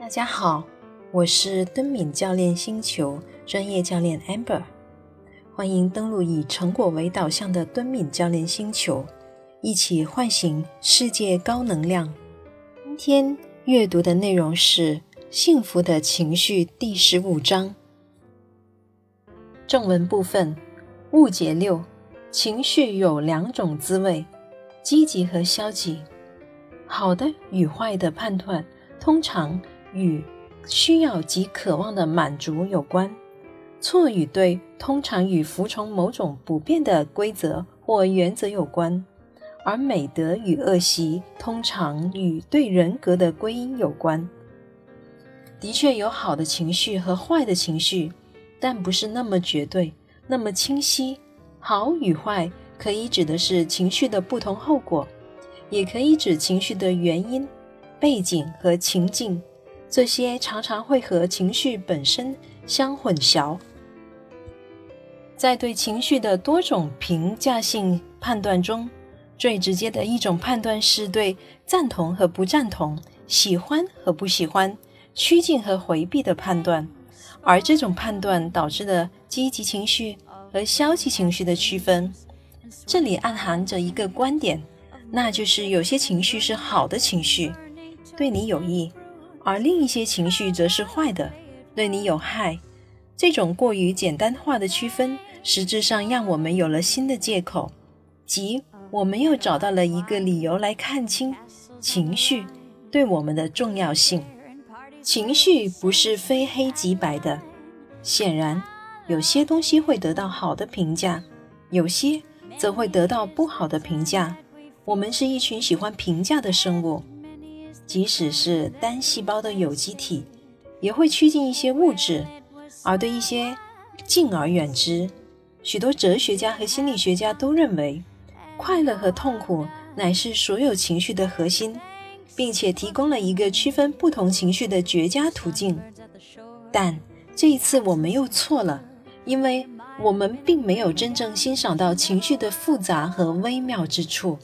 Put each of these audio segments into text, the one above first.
大家好，我是敦敏教练星球专业教练 Amber，欢迎登录以成果为导向的敦敏教练星球，一起唤醒世界高能量。今天阅读的内容是《幸福的情绪》第十五章正文部分。误解六：情绪有两种滋味，积极和消极。好的与坏的判断，通常。与需要及渴望的满足有关，错与对通常与服从某种不变的规则或原则有关，而美德与恶习通常与对人格的归因有关。的确有好的情绪和坏的情绪，但不是那么绝对、那么清晰。好与坏可以指的是情绪的不同后果，也可以指情绪的原因、背景和情境。这些常常会和情绪本身相混淆。在对情绪的多种评价性判断中，最直接的一种判断是对赞同和不赞同、喜欢和不喜欢、趋近和回避的判断，而这种判断导致的积极情绪和消极情绪的区分。这里暗含着一个观点，那就是有些情绪是好的情绪，对你有益。而另一些情绪则是坏的，对你有害。这种过于简单化的区分，实质上让我们有了新的借口，即我们又找到了一个理由来看清情绪对我们的重要性。情绪不是非黑即白的，显然有些东西会得到好的评价，有些则会得到不好的评价。我们是一群喜欢评价的生物。即使是单细胞的有机体，也会趋近一些物质，而对一些敬而远之。许多哲学家和心理学家都认为，快乐和痛苦乃是所有情绪的核心，并且提供了一个区分不同情绪的绝佳途径。但这一次我们又错了，因为我们并没有真正欣赏到情绪的复杂和微妙之处。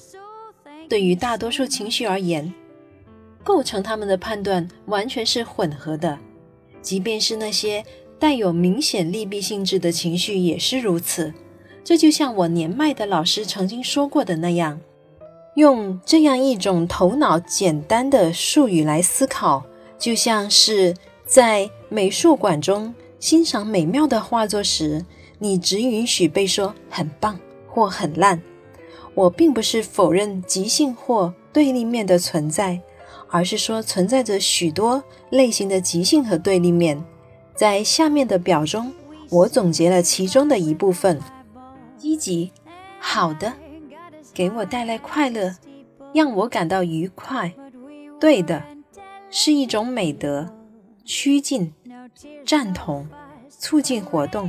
对于大多数情绪而言，构成他们的判断完全是混合的，即便是那些带有明显利弊性质的情绪也是如此。这就像我年迈的老师曾经说过的那样，用这样一种头脑简单的术语来思考，就像是在美术馆中欣赏美妙的画作时，你只允许被说很棒或很烂。我并不是否认即兴或对立面的存在。而是说存在着许多类型的极性和对立面，在下面的表中，我总结了其中的一部分：积极、好的，给我带来快乐，让我感到愉快；对的，是一种美德；趋近、赞同、促进活动；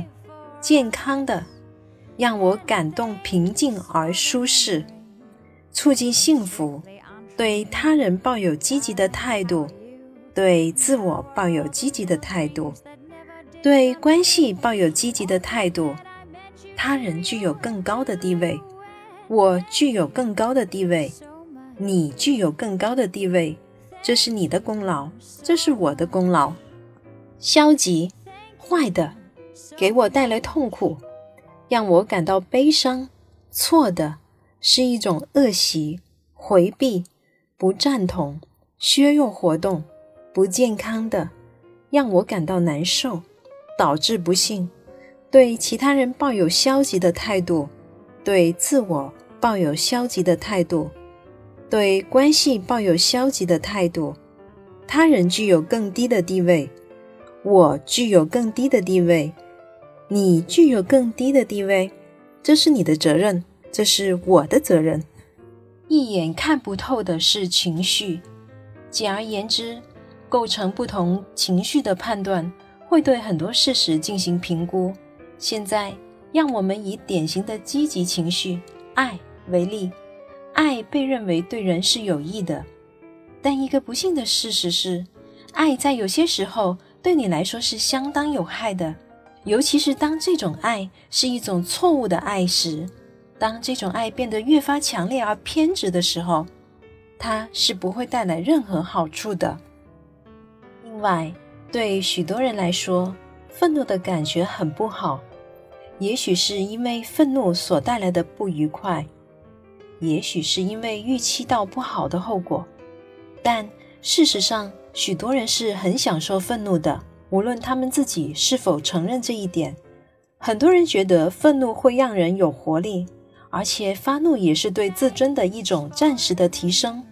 健康的，让我感动、平静而舒适；促进幸福。对他人抱有积极的态度，对自我抱有积极的态度，对关系抱有积极的态度。他人具有更高的地位，我具有更高的地位，你具有更高的地位。这是你的功劳，这是我的功劳。消极、坏的，给我带来痛苦，让我感到悲伤。错的，是一种恶习，回避。不赞同、削弱活动、不健康的，让我感到难受，导致不幸。对其他人抱有消极的态度，对自我抱有消极的态度，对关系抱有消极的态度。他人具有更低的地位，我具有更低的地位，你具有更低的地位。这是你的责任，这是我的责任。一眼看不透的是情绪。简而言之，构成不同情绪的判断会对很多事实进行评估。现在，让我们以典型的积极情绪——爱为例。爱被认为对人是有益的，但一个不幸的事实是，爱在有些时候对你来说是相当有害的，尤其是当这种爱是一种错误的爱时。当这种爱变得越发强烈而偏执的时候，它是不会带来任何好处的。另外，对许多人来说，愤怒的感觉很不好，也许是因为愤怒所带来的不愉快，也许是因为预期到不好的后果。但事实上，许多人是很享受愤怒的，无论他们自己是否承认这一点。很多人觉得愤怒会让人有活力，而且发怒也是对自尊的一种暂时的提升。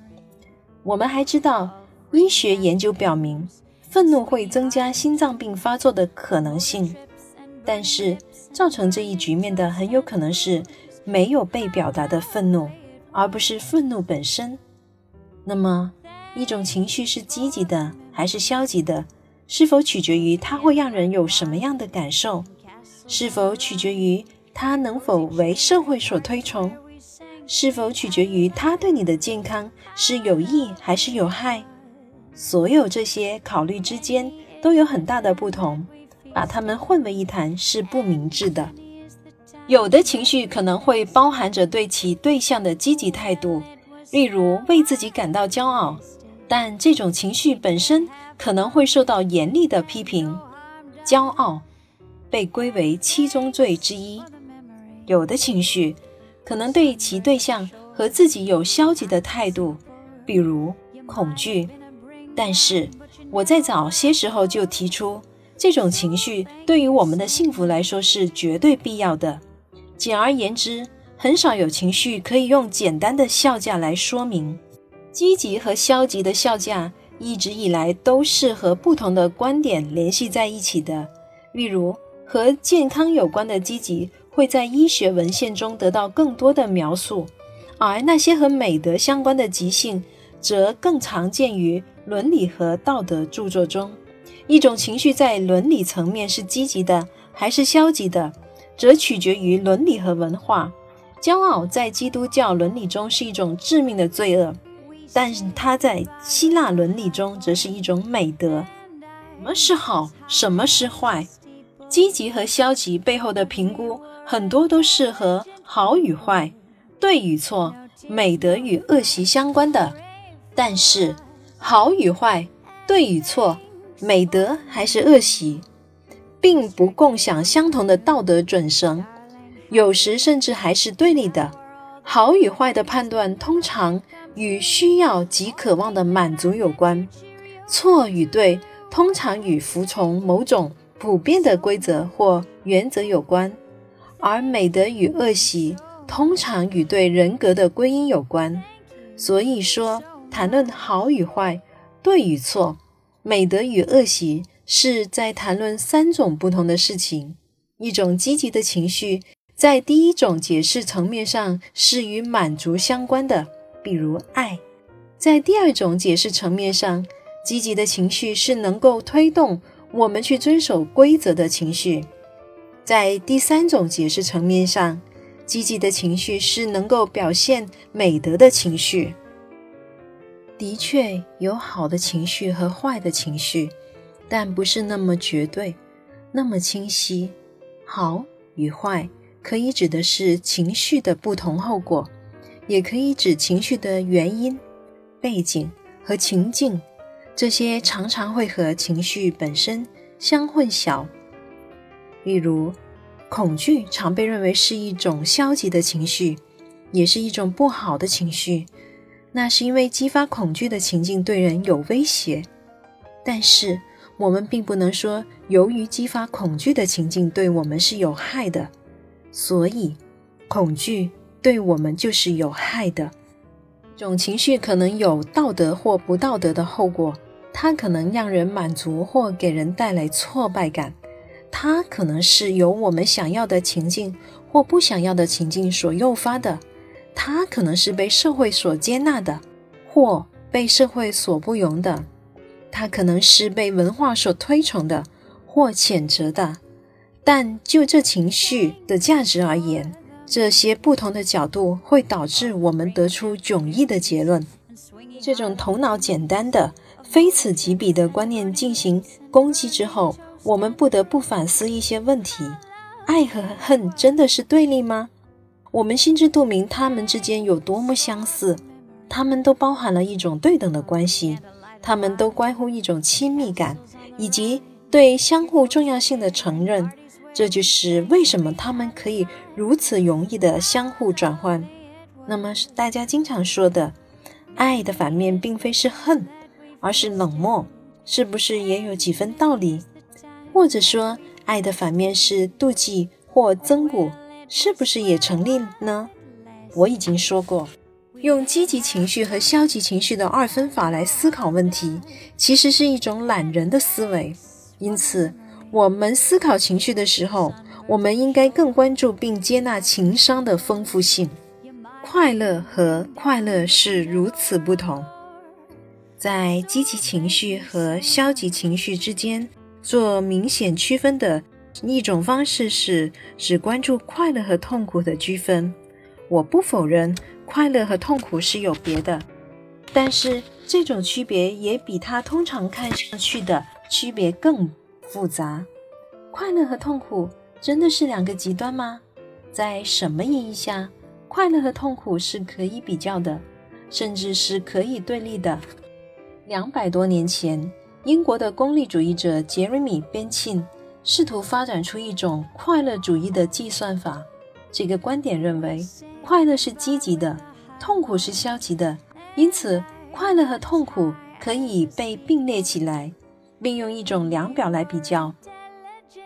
我们还知道，医学研究表明，愤怒会增加心脏病发作的可能性。但是，造成这一局面的很有可能是没有被表达的愤怒，而不是愤怒本身。那么，一种情绪是积极的还是消极的，是否取决于它会让人有什么样的感受？是否取决于它能否为社会所推崇？是否取决于它对你的健康是有益还是有害？所有这些考虑之间都有很大的不同，把它们混为一谈是不明智的。有的情绪可能会包含着对其对象的积极态度，例如为自己感到骄傲，但这种情绪本身可能会受到严厉的批评。骄傲。被归为七宗罪之一。有的情绪可能对其对象和自己有消极的态度，比如恐惧。但是我在早些时候就提出，这种情绪对于我们的幸福来说是绝对必要的。简而言之，很少有情绪可以用简单的效价来说明。积极和消极的效价一直以来都是和不同的观点联系在一起的，例如。和健康有关的积极会在医学文献中得到更多的描述，而那些和美德相关的急性则更常见于伦理和道德著作中。一种情绪在伦理层面是积极的还是消极的，则取决于伦理和文化。骄傲在基督教伦理中是一种致命的罪恶，但是它在希腊伦理中则是一种美德。什么是好？什么是坏？积极和消极背后的评估，很多都是和好与坏、对与错、美德与恶习相关的。但是，好与坏、对与错、美德还是恶习，并不共享相同的道德准绳，有时甚至还是对立的。好与坏的判断通常与需要及渴望的满足有关，错与对通常与服从某种。普遍的规则或原则有关，而美德与恶习通常与对人格的归因有关。所以说，谈论好与坏、对与错、美德与恶习，是在谈论三种不同的事情。一种积极的情绪，在第一种解释层面上是与满足相关的，比如爱；在第二种解释层面上，积极的情绪是能够推动。我们去遵守规则的情绪，在第三种解释层面上，积极的情绪是能够表现美德的情绪。的确有好的情绪和坏的情绪，但不是那么绝对，那么清晰。好与坏可以指的是情绪的不同后果，也可以指情绪的原因、背景和情境。这些常常会和情绪本身相混淆。例如，恐惧常被认为是一种消极的情绪，也是一种不好的情绪。那是因为激发恐惧的情境对人有威胁。但是，我们并不能说，由于激发恐惧的情境对我们是有害的，所以恐惧对我们就是有害的。种情绪可能有道德或不道德的后果。它可能让人满足或给人带来挫败感，它可能是由我们想要的情境或不想要的情境所诱发的，它可能是被社会所接纳的，或被社会所不容的，它可能是被文化所推崇的或谴责的。但就这情绪的价值而言，这些不同的角度会导致我们得出迥异的结论。这种头脑简单的。非此即彼的观念进行攻击之后，我们不得不反思一些问题：爱和恨真的是对立吗？我们心知肚明，他们之间有多么相似，他们都包含了一种对等的关系，它们都关乎一种亲密感以及对相互重要性的承认。这就是为什么他们可以如此容易的相互转换。那么，大家经常说的，爱的反面并非是恨，而是冷漠，是不是也有几分道理？或者说，爱的反面是妒忌或憎恶，是不是也成立呢？我已经说过，用积极情绪和消极情绪的二分法来思考问题，其实是一种懒人的思维。因此，我们思考情绪的时候，我们应该更关注并接纳情商的丰富性。快乐和快乐是如此不同，在积极情绪和消极情绪之间做明显区分的一种方式是只关注快乐和痛苦的区分。我不否认快乐和痛苦是有别的，但是这种区别也比它通常看上去的区别更复杂。快乐和痛苦真的是两个极端吗？在什么意义下？快乐和痛苦是可以比较的，甚至是可以对立的。两百多年前，英国的功利主义者杰瑞米·边沁试图发展出一种快乐主义的计算法。这个观点认为，快乐是积极的，痛苦是消极的，因此快乐和痛苦可以被并列起来，并用一种量表来比较。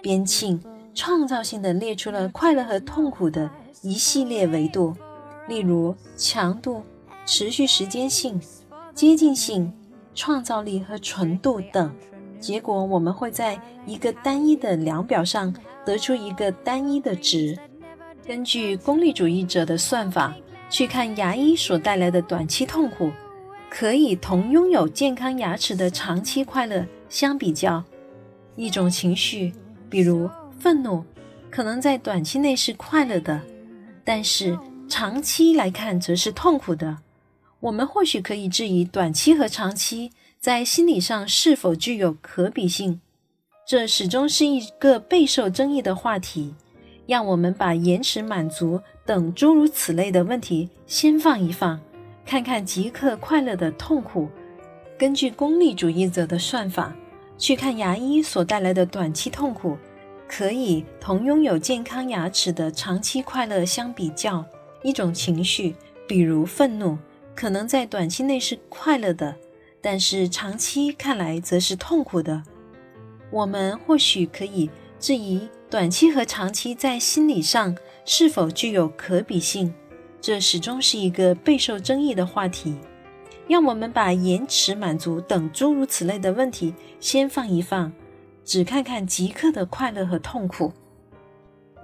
边沁创造性的列出了快乐和痛苦的。一系列维度，例如强度、持续时间性、接近性、创造力和纯度等。结果，我们会在一个单一的量表上得出一个单一的值。根据功利主义者的算法，去看牙医所带来的短期痛苦，可以同拥有健康牙齿的长期快乐相比较。一种情绪，比如愤怒，可能在短期内是快乐的。但是长期来看，则是痛苦的。我们或许可以质疑短期和长期在心理上是否具有可比性，这始终是一个备受争议的话题。让我们把延迟满足等诸如此类的问题先放一放，看看即刻快乐的痛苦。根据功利主义者的算法，去看牙医所带来的短期痛苦。可以同拥有健康牙齿的长期快乐相比较，一种情绪，比如愤怒，可能在短期内是快乐的，但是长期看来则是痛苦的。我们或许可以质疑短期和长期在心理上是否具有可比性，这始终是一个备受争议的话题。让我们把延迟满足等诸如此类的问题先放一放。只看看即刻的快乐和痛苦，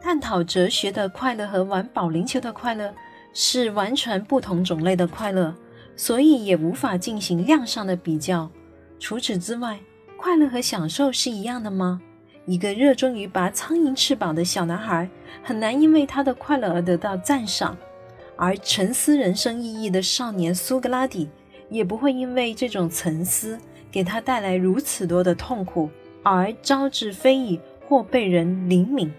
探讨哲学的快乐和玩保龄球的快乐是完全不同种类的快乐，所以也无法进行量上的比较。除此之外，快乐和享受是一样的吗？一个热衷于拔苍蝇翅膀的小男孩很难因为他的快乐而得到赞赏，而沉思人生意义的少年苏格拉底也不会因为这种沉思给他带来如此多的痛苦。而招致非议或被人怜悯，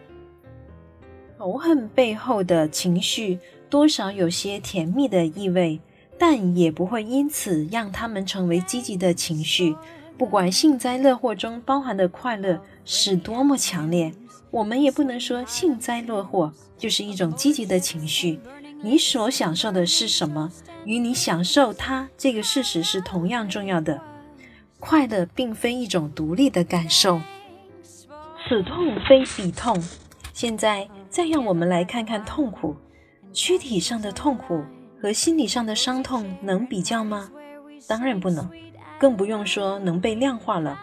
仇恨背后的情绪多少有些甜蜜的意味，但也不会因此让他们成为积极的情绪。不管幸灾乐祸中包含的快乐是多么强烈，我们也不能说幸灾乐祸就是一种积极的情绪。你所享受的是什么，与你享受它这个事实是同样重要的。快乐并非一种独立的感受，此痛非彼痛。现在再让我们来看看痛苦，躯体上的痛苦和心理上的伤痛能比较吗？当然不能，更不用说能被量化了。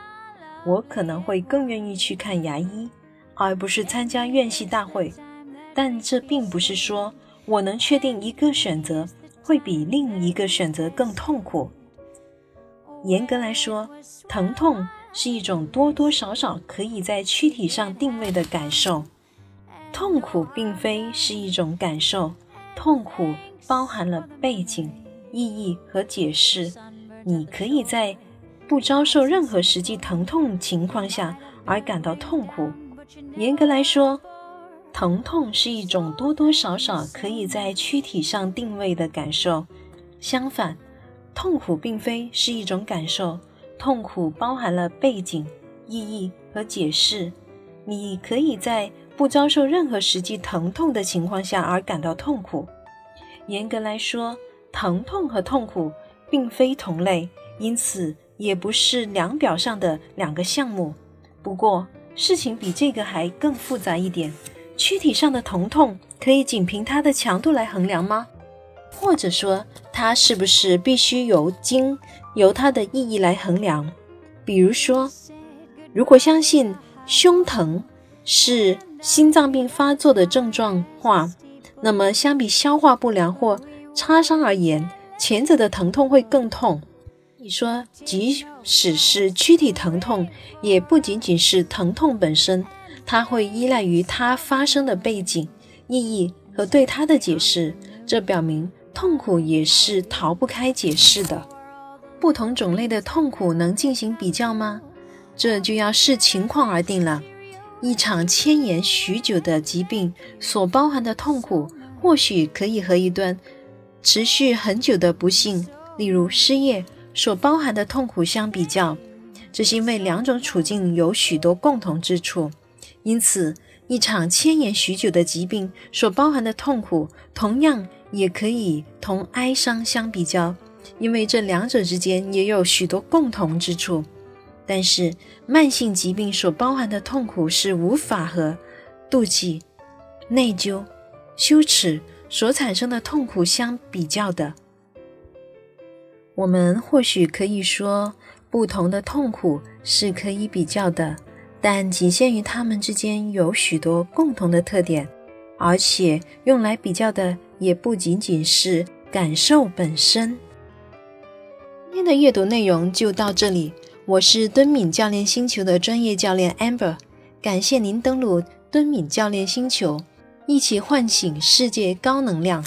我可能会更愿意去看牙医，而不是参加院系大会，但这并不是说我能确定一个选择会比另一个选择更痛苦。严格来说，疼痛是一种多多少少可以在躯体上定位的感受。痛苦并非是一种感受，痛苦包含了背景、意义和解释。你可以在不遭受任何实际疼痛情况下而感到痛苦。严格来说，疼痛是一种多多少少可以在躯体上定位的感受。相反，痛苦并非是一种感受，痛苦包含了背景、意义和解释。你可以在不遭受任何实际疼痛的情况下而感到痛苦。严格来说，疼痛和痛苦并非同类，因此也不是量表上的两个项目。不过，事情比这个还更复杂一点。躯体上的疼痛可以仅凭它的强度来衡量吗？或者说，它是不是必须由经由它的意义来衡量？比如说，如果相信胸疼是心脏病发作的症状话，那么相比消化不良或擦伤而言，前者的疼痛会更痛。你说，即使是躯体疼痛，也不仅仅是疼痛本身，它会依赖于它发生的背景、意义和对它的解释。这表明痛苦也是逃不开解释的。不同种类的痛苦能进行比较吗？这就要视情况而定了。一场牵延许久的疾病所包含的痛苦，或许可以和一段持续很久的不幸，例如失业。所包含的痛苦相比较，这是因为两种处境有许多共同之处，因此一场牵延许久的疾病所包含的痛苦，同样也可以同哀伤相比较，因为这两者之间也有许多共同之处。但是慢性疾病所包含的痛苦是无法和妒忌、内疚、羞耻所产生的痛苦相比较的。我们或许可以说，不同的痛苦是可以比较的，但仅限于它们之间有许多共同的特点，而且用来比较的也不仅仅是感受本身。今天的阅读内容就到这里，我是敦敏教练星球的专业教练 Amber，感谢您登录敦敏教练星球，一起唤醒世界高能量。